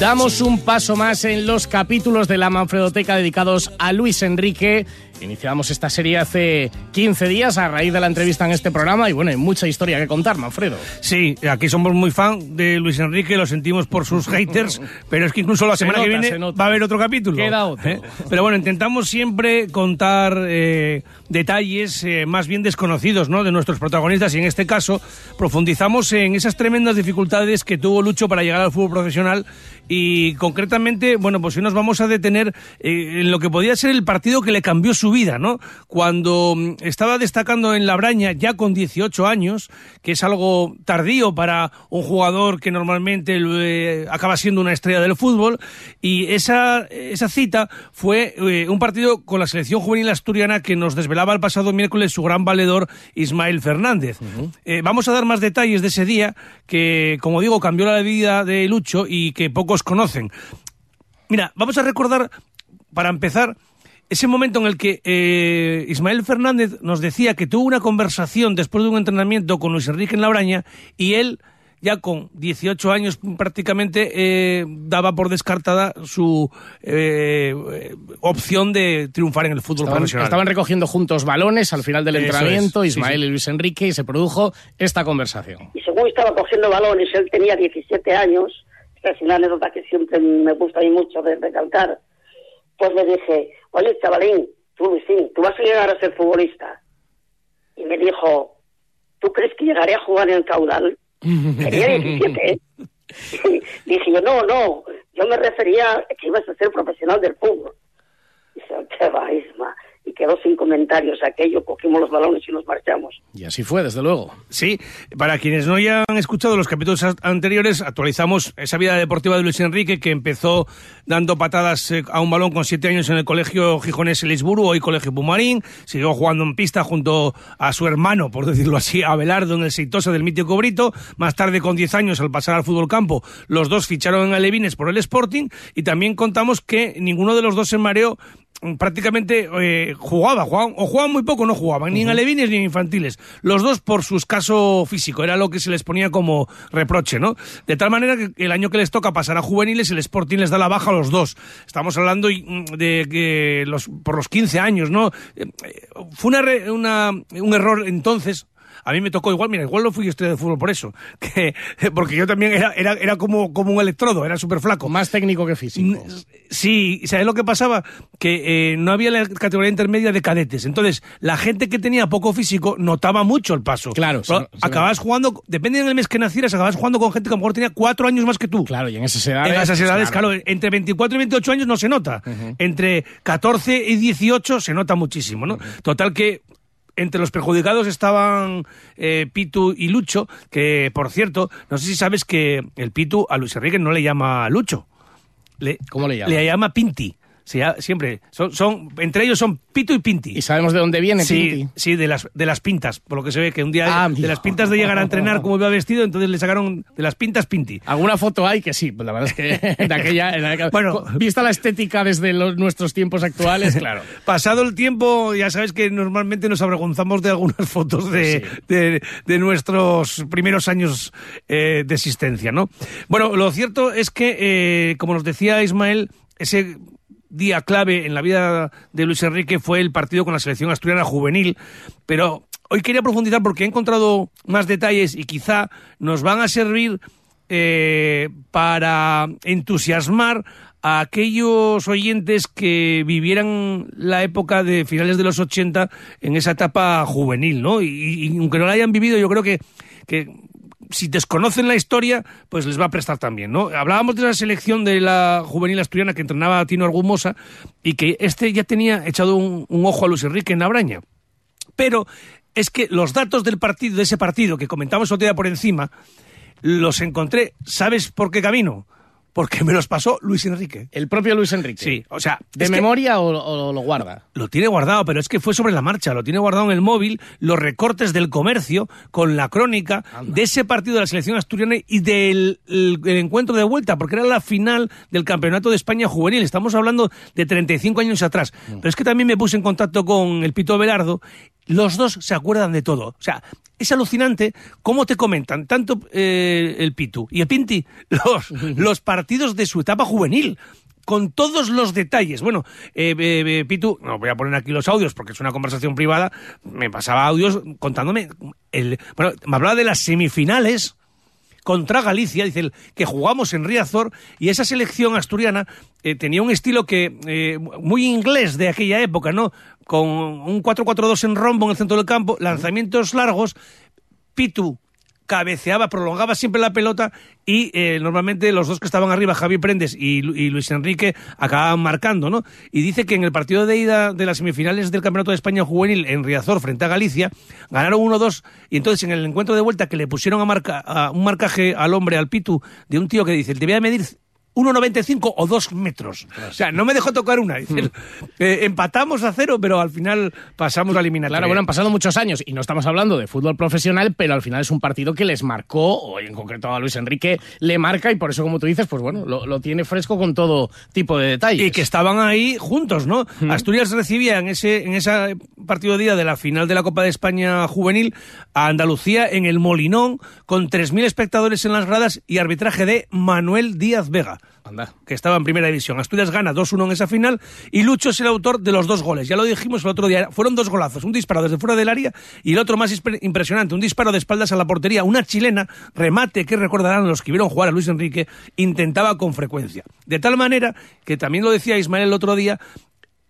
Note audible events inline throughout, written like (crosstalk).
Damos un paso más en los capítulos de la Manfredoteca dedicados a Luis Enrique. Iniciamos esta serie hace 15 días a raíz de la entrevista en este programa y bueno, hay mucha historia que contar, Manfredo. Sí, aquí somos muy fan de Luis Enrique, lo sentimos por sus (laughs) haters, pero es que incluso la Se semana que nota, se viene nota. va a haber otro capítulo. Queda otro. ¿Eh? Pero bueno, intentamos siempre contar eh, detalles eh, más bien desconocidos ¿no? de nuestros protagonistas y en este caso profundizamos en esas tremendas dificultades que tuvo Lucho para llegar al fútbol profesional y concretamente, bueno, pues hoy nos vamos a detener eh, en lo que podía ser el partido que le cambió su vida, ¿no? Cuando mm, estaba destacando en la Braña ya con 18 años, que es algo tardío para un jugador que normalmente eh, acaba siendo una estrella del fútbol, y esa, esa cita fue eh, un partido con la selección juvenil asturiana que nos desvelaba el pasado miércoles su gran valedor Ismael Fernández. Eh, vamos a dar más detalles de ese día que, como digo, cambió la vida de Lucho y que pocos conocen. Mira, vamos a recordar, para empezar, ese momento en el que eh, Ismael Fernández nos decía que tuvo una conversación después de un entrenamiento con Luis Enrique en Labraña y él, ya con 18 años prácticamente, eh, daba por descartada su eh, eh, opción de triunfar en el fútbol Estaban, profesional. estaban recogiendo juntos balones al final del Eso entrenamiento, es, sí, Ismael sí. y Luis Enrique, y se produjo esta conversación. y según estaba cogiendo balones, él tenía 17 años, esta es una anécdota que siempre me gusta a mí mucho de recalcar, pues le dije, oye, chavalín, tú Luisín, tú vas a llegar a ser futbolista. Y me dijo, ¿tú crees que llegaré a jugar en el caudal? (laughs) Tenía 17, ¿eh? Y dije yo, no, no, yo me refería a que ibas a ser profesional del fútbol. Dice, qué va, Isma. Y quedó sin comentarios aquello, cogimos los balones y nos marchamos. Y así fue, desde luego. Sí, para quienes no hayan escuchado los capítulos anteriores, actualizamos esa vida deportiva de Luis Enrique que empezó dando patadas eh, a un balón con siete años en el colegio gijonés Lisburu, hoy colegio Pumarín, siguió jugando en pista junto a su hermano, por decirlo así, Abelardo en el Seitosa del mítico Brito, más tarde con 10 años al pasar al fútbol campo, los dos ficharon en Alevines por el Sporting y también contamos que ninguno de los dos se mareó prácticamente eh, jugaba, jugaban, o jugaban muy poco, no jugaban, ni en alevines ni en infantiles. Los dos por su escaso físico, era lo que se les ponía como reproche, ¿no? De tal manera que el año que les toca pasar a juveniles, el Sporting les da la baja a los dos. Estamos hablando mm, de que los, por los 15 años, ¿no? Eh, eh, Fue una, una- un error entonces. A mí me tocó igual, mira, igual no fui estrella de fútbol por eso, (laughs) que, porque yo también era, era, era como, como un electrodo, era súper flaco. Más técnico que físico. Sí, ¿sabes lo que pasaba? Que eh, no había la categoría intermedia de cadetes. Entonces, la gente que tenía poco físico notaba mucho el paso. Claro, se- se- acababas jugando, depende del mes que nacieras, acababas jugando con gente que a lo mejor tenía cuatro años más que tú. Claro, y en esas edades. En esas pues, edades, claro, entre 24 y 28 años no se nota. Entre 14 y 18 se nota muchísimo, ¿no? Total que entre los perjudicados estaban eh, Pitu y Lucho, que por cierto, no sé si sabes que el Pitu a Luis Enrique no le llama Lucho. Le, ¿Cómo le llama? Le llama Pinti. Se llama- siempre. Son, son, entre ellos son Pito y Pinti. ¿Y sabemos de dónde viene Sí, Pinti? sí, de las, de las pintas, por lo que se ve que un día Ah, de las pintas de llegar a entrenar como iba vestido, entonces le sacaron de las pintas Pinti. Alguna foto hay que sí, pues la verdad es que (laughs) de aquella, en aquella- Bueno. vista la estética desde los- nuestros tiempos actuales, (laughs) claro. Pasado el tiempo, ya sabes que normalmente nos avergonzamos de algunas (laughs) fotos de, de- de nuestros primeros años eh, de existencia, ¿no? Bueno, lo cierto es que, eh, como nos decía Ismael, ese día clave en la vida de Luis Enrique fue el partido con la selección asturiana juvenil, pero hoy quería profundizar porque he encontrado más detalles y quizá nos van a servir eh, para entusiasmar a aquellos oyentes que vivieran la época de finales de los 80 en esa etapa juvenil, ¿no? Y, y aunque no la hayan vivido, yo creo que, que si desconocen la historia, pues les va a prestar también, ¿no? Hablábamos de la selección de la juvenil asturiana que entrenaba a Tino Argumosa y que este ya tenía echado un, ojo a Luis Enrique en Abraña. Pero es que los datos del partido, de ese partido que comentamos otro día por encima, los encontré, ¿sabes por qué camino? Porque me los pasó Luis Enrique. El propio Luis Enrique. Sí, o sea, ¿De memoria o, o lo guarda? Lo tiene guardado, pero es que fue sobre la marcha. Lo tiene guardado en el móvil, los recortes del comercio, con la crónica de ese partido de la selección asturiana y del el- el encuentro de vuelta, porque era la final del Campeonato de España Juvenil. Estamos hablando de 35 años atrás. Pero es que también me puse en contacto con el Pito Belardo. Los dos se acuerdan de todo. O sea, es alucinante cómo te comentan tanto eh, el Pitu y el Pinti (laughs) los, los partidos de su etapa juvenil con todos los detalles. Bueno, eh, eh, eh, Pitu, no voy a poner aquí los audios porque es una conversación privada, me pasaba audios contándome, el, bueno, me hablaba de las semifinales contra Galicia, dice él, que jugamos en Riazor y esa selección asturiana eh, tenía un estilo que eh, muy inglés de aquella época, ¿no? Con un 4-4-2 en rombo en el centro del campo, lanzamientos largos, Pitu cabeceaba, prolongaba siempre la pelota y eh, normalmente los dos que estaban arriba, Javi Prendes y, y Luis Enrique, acababan marcando, ¿no? Y dice que en el partido de ida de las semifinales del Campeonato de España Juvenil en Riazor frente a Galicia, ganaron 1-2 y entonces en el encuentro de vuelta que le pusieron a, marca, a un marcaje al hombre, al Pitu, de un tío que dice, debía medir 1,95 o 2 metros. O sea, no me dejó tocar una. Dice, eh, empatamos a cero, pero al final pasamos la eliminatoria. Claro, bueno, han pasado muchos años y no estamos hablando de fútbol profesional, pero al final es un partido que les marcó, o en concreto a Luis Enrique le marca y por eso, como tú dices, pues bueno, lo, lo tiene fresco con todo tipo de detalles. Y que estaban ahí juntos, ¿no? Asturias recibía en ese, en ese partido de día de la final de la Copa de España juvenil a Andalucía en el Molinón con 3.000 espectadores en las gradas y arbitraje de Manuel Díaz Vega. Que estaba en primera división. Asturias gana 2-1 en esa final y Lucho es el autor de los dos goles. Ya lo dijimos el otro día, fueron dos golazos, un disparo desde fuera del área y el otro más impresionante, un disparo de espaldas a la portería, una chilena, remate que recordarán los que vieron jugar a Luis Enrique, intentaba con frecuencia. De tal manera que también lo decía Ismael el otro día,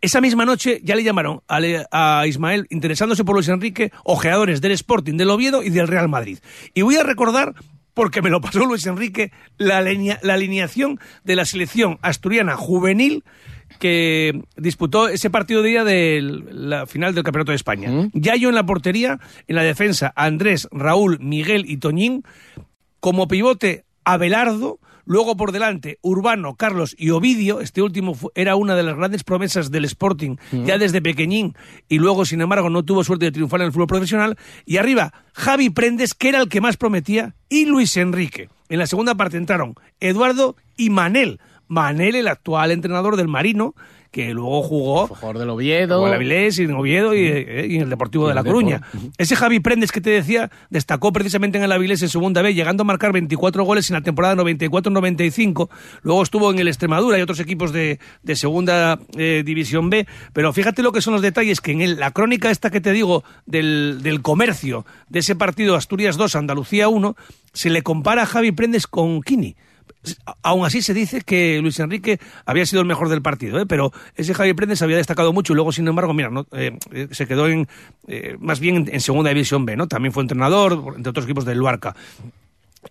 esa misma noche ya le llamaron a Ismael, interesándose por Luis Enrique, ojeadores del Sporting, del Oviedo y del Real Madrid. Y voy a recordar, porque me lo pasó Luis Enrique, la, alinea- la alineación de la selección asturiana juvenil que disputó ese partido de día de la final del Campeonato de España. Yayo en la portería, en la defensa Andrés, Raúl, Miguel y Toñín, como pivote Abelardo, luego por delante Urbano, Carlos y Ovidio, este último era una de las grandes promesas del Sporting ya desde pequeñín y luego sin embargo no tuvo suerte de triunfar en el fútbol profesional y arriba Javi Prendes que era el que más prometía y Luis Enrique. En la segunda parte entraron Eduardo y Manel. Manel, el actual entrenador del Marino, que luego jugó Jugador del Oviedo. En el Avilés y en Oviedo y, eh, y en el Deportivo de La. Coruña. Ese Javi Prendes que te decía destacó precisamente en el Avilés en segunda B, llegando a marcar 24 goles en la temporada 94-95. Luego estuvo en el Extremadura y otros equipos de, de segunda eh, división B. Pero fíjate lo que son los detalles, que en el- la crónica esta que te digo del, del comercio de ese partido Asturias 2, Andalucía 1, se le compara a Javi Prendes con Kini. Aún así se dice que Luis Enrique había sido el mejor del partido, ¿eh? pero ese Javier Prendes había destacado mucho y luego, sin embargo, mira, no, eh, eh, se quedó en eh, más bien en, segunda división B, ¿no? También fue entrenador, entre otros equipos del Luarca.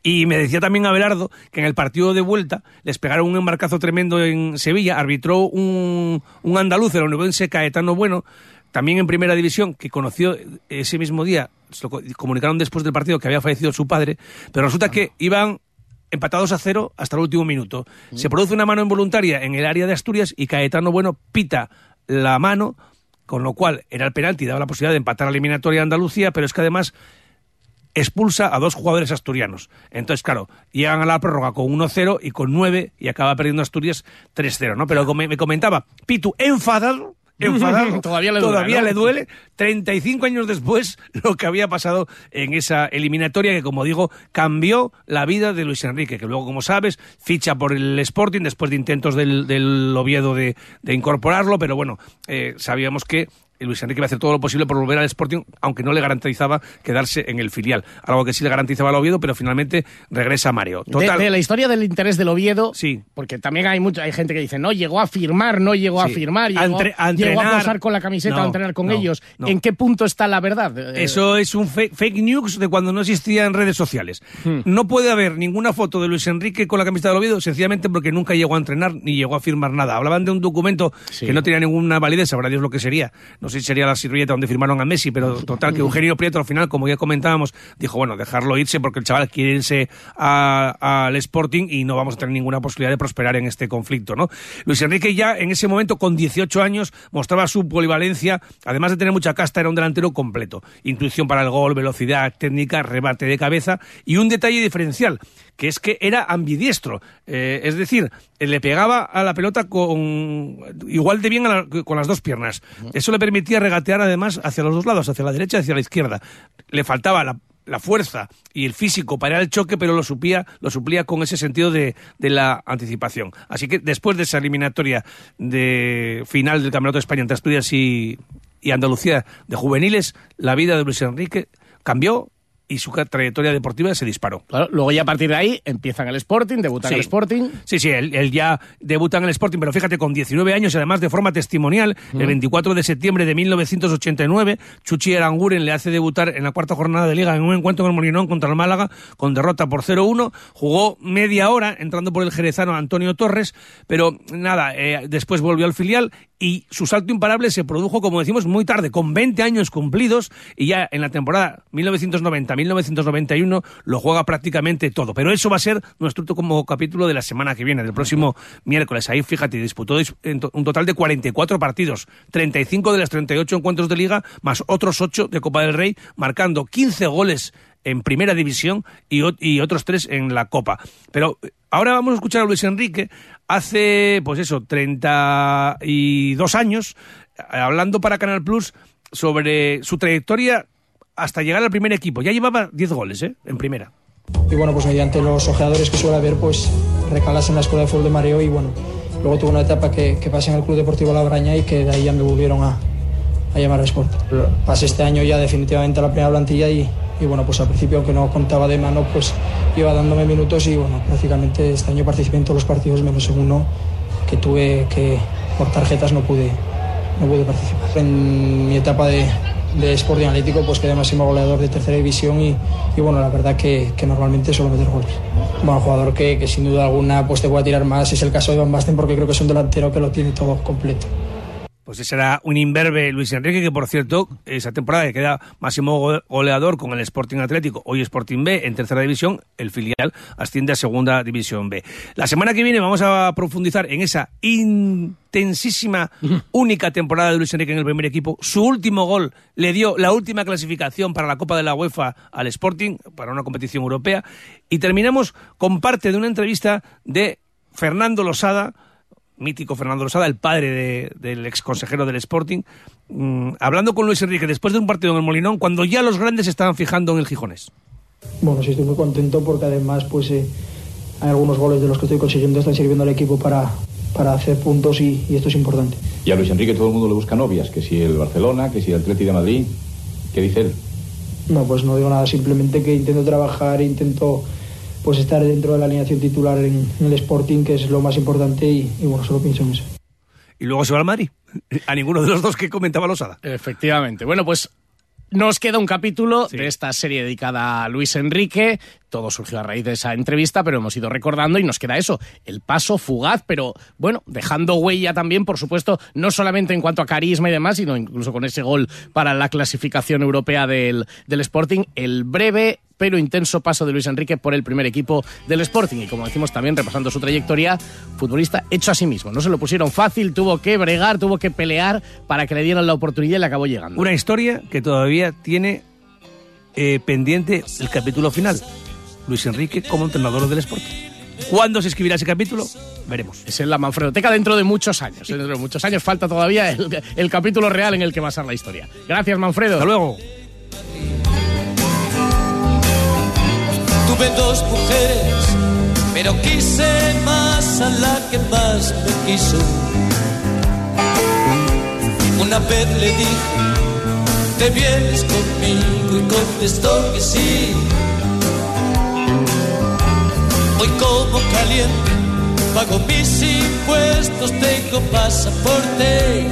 Y me decía también Abelardo que en el partido de vuelta les pegaron un embarcazo tremendo en Sevilla, arbitró un, un andaluz, el onubense Caetano Bueno, también en primera división, que conoció ese mismo día, comunicaron después del partido que había fallecido su padre, pero resulta que iban empatados a cero hasta el último minuto. Se produce una mano involuntaria en el área de Asturias y Caetano Bueno pita la mano, con lo cual era el penalti, daba la posibilidad de empatar la eliminatoria a Andalucía, pero es que además expulsa a dos jugadores asturianos. Entonces, claro, llegan a la prórroga con 1-0 y con 9 y acaba perdiendo Asturias 3-0, ¿no? Pero como me comentaba, Pitu, enfadado, enfadado, (laughs) Todavía le duele, todavía ¿no? le duele, 35 años después, (laughs) lo que había pasado en esa eliminatoria que, como digo, cambió la vida de Luis Enrique, que luego, como sabes, ficha por el Sporting después de intentos del, del Oviedo de, de incorporarlo, pero bueno, eh, sabíamos que Luis Enrique iba a hacer todo lo posible por volver al Sporting, aunque no le garantizaba quedarse en el filial. Algo que sí le garantizaba al Oviedo, pero finalmente regresa a Mario. Total. De, la historia del interés del Oviedo, Sí. porque también hay mucha, hay gente que dice, no, llegó a firmar, no llegó a firmar, A llegó, entre- a llegó a posar con la camiseta No, a entrenar con no, ellos. no. ¿En qué punto está la verdad? Eh, Eso es un fake, fake news de cuando no existían redes sociales. Hmm. No puede haber ninguna foto de Luis Enrique con la camiseta del Oviedo, sencillamente porque nunca llegó a entrenar ni llegó a firmar nada. Hablaban de un documento Sí. que no tenía ninguna validez, sabrá Dios lo que sería. No no sé si sería la sirvieta donde firmaron a Messi, pero total, que Eugenio Prieto al final, como ya comentábamos, dijo, bueno, dejarlo irse porque el chaval quiere irse al Sporting y no vamos a tener ninguna posibilidad de prosperar en este conflicto, ¿no? Luis Enrique ya en ese momento, con 18 años, mostraba su polivalencia, además de tener mucha casta, era un delantero completo. Intuición para el gol, velocidad, técnica, rebate de cabeza y un detalle diferencial que es que era ambidiestro. Eh, es decir, le pegaba a la pelota con igual de bien con las dos piernas. Eso le permitía regatear además hacia los dos lados, hacia la derecha y hacia la izquierda. Le faltaba la, fuerza y el físico para el choque, pero lo, supía, lo suplía con ese sentido de, la anticipación. Así que después de esa eliminatoria de final del Campeonato de España entre Asturias y, y Andalucía de juveniles, la vida de Luis Enrique cambió y su trayectoria deportiva se disparó. luego ya a partir de ahí empieza en el Sporting, debuta en el Sporting. Sí, sí, él, ya debuta en el Sporting, pero fíjate, con 19 años y además de forma testimonial, el 24 de septiembre de 1989, Chuchi Aranguren le hace debutar en la cuarta jornada de liga en un encuentro con el Molinón contra el Málaga, con derrota por 0-1, jugó media hora entrando por el jerezano Antonio Torres, pero nada, eh, después volvió al filial y su salto imparable se produjo, como decimos, muy tarde, con 20 años cumplidos y ya en la temporada 1990-1991 lo juega prácticamente todo. Pero eso va a ser nuestro último capítulo de la semana que viene, del próximo miércoles. Ahí, fíjate, disputó un total de 44 partidos, 35 de los 38 encuentros de liga, más otros 8 de Copa del Rey, marcando 15 goles en primera división y, y, otros tres en la Copa. Pero eh, ahora vamos a escuchar a Luis Enrique hace, pues eso, 32 años, eh, hablando para Canal Plus sobre su trayectoria hasta llegar al primer equipo. Ya llevaba 10 goles, ¿eh? En primera. Y bueno, pues mediante los ojeadores que suele haber, pues recalas en la Escuela de Fútbol de Mareo y bueno, luego tuve una etapa que, pasé en el Club Deportivo La Braña y que de ahí ya me volvieron a, llamar a Sport. Pasé este año ya definitivamente a la primera plantilla y, y bueno, pues al principio aunque no contaba de mano, pues iba dándome minutos y bueno, prácticamente este año participé en todos los partidos menos en uno que tuve que por tarjetas no pude, no pude participar. En mi etapa de, de Sporting Atlético pues quedé máximo goleador de tercera división y, y bueno, la verdad que, que, normalmente suelo meter goles. Bueno, jugador que, que, sin duda alguna pues te a tirar más es el caso de Van Basten porque creo que es un delantero que lo tiene todo completo. Pues ese era un imberbe Luis Enrique, que por cierto, esa temporada que queda máximo goleador con el Sporting Atlético, hoy Sporting B en tercera división, el filial asciende a segunda división B. La semana que viene vamos a profundizar en esa intensísima, (laughs) única temporada de Luis Enrique en el primer equipo. Su último gol le dio la última clasificación para la Copa de la UEFA al Sporting, para una competición europea. Y terminamos con parte de una entrevista de Fernando Losada, mítico Fernando Rosada, el padre del ex consejero del Sporting, mm, hablando con Luis Enrique después de un partido en el Molinón, cuando ya los grandes estaban fijando en el Gijones. Bueno, sí estoy muy contento porque además pues eh, hay algunos goles de los que estoy consiguiendo están sirviendo al equipo para, para hacer puntos y, esto es importante. Y a Luis Enrique todo el mundo le busca novias, que si el Barcelona, que si el Atleti de Madrid, ¿qué dice él? No, pues no digo nada, simplemente que intento trabajar, intento pues estar dentro de la alineación titular en, el Sporting, que es lo más importante, y, bueno, solo pienso en eso. Y luego se va al Madrid. (laughs) A ninguno de los dos que comentaba Losada. Efectivamente. Bueno, pues nos queda un capítulo de esta serie dedicada a Luis Enrique. Todo surgió a raíz de esa entrevista, pero hemos ido recordando y nos queda eso, el paso fugaz, pero bueno, dejando huella también, por supuesto, no solamente en cuanto a carisma y demás, sino incluso con ese gol para la clasificación europea del, del Sporting, el breve pero intenso paso de Luis Enrique por el primer equipo del Sporting. Y como decimos también, repasando su trayectoria, futbolista hecho a sí mismo. No se lo pusieron fácil, tuvo que bregar, tuvo que pelear para que le dieran la oportunidad y le acabó llegando. Una historia que todavía tiene eh, pendiente el capítulo final. Luis Enrique como entrenador del Sporting. ¿Cuándo se escribirá ese capítulo? Veremos. Es en la Manfredoteca dentro de muchos años. Dentro de muchos años falta todavía el, el capítulo real en el que va a ser la historia. Gracias, Manfredo. Hasta luego. Tuve dos mujeres, pero quise más a la que más me quiso. Una vez le dije, te vienes conmigo y contestó que sí. Hoy como caliente, pago mis impuestos, tengo pasaporte.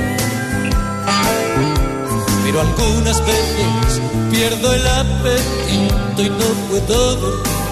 Pero algunas veces pierdo el apetito y no puedo dormir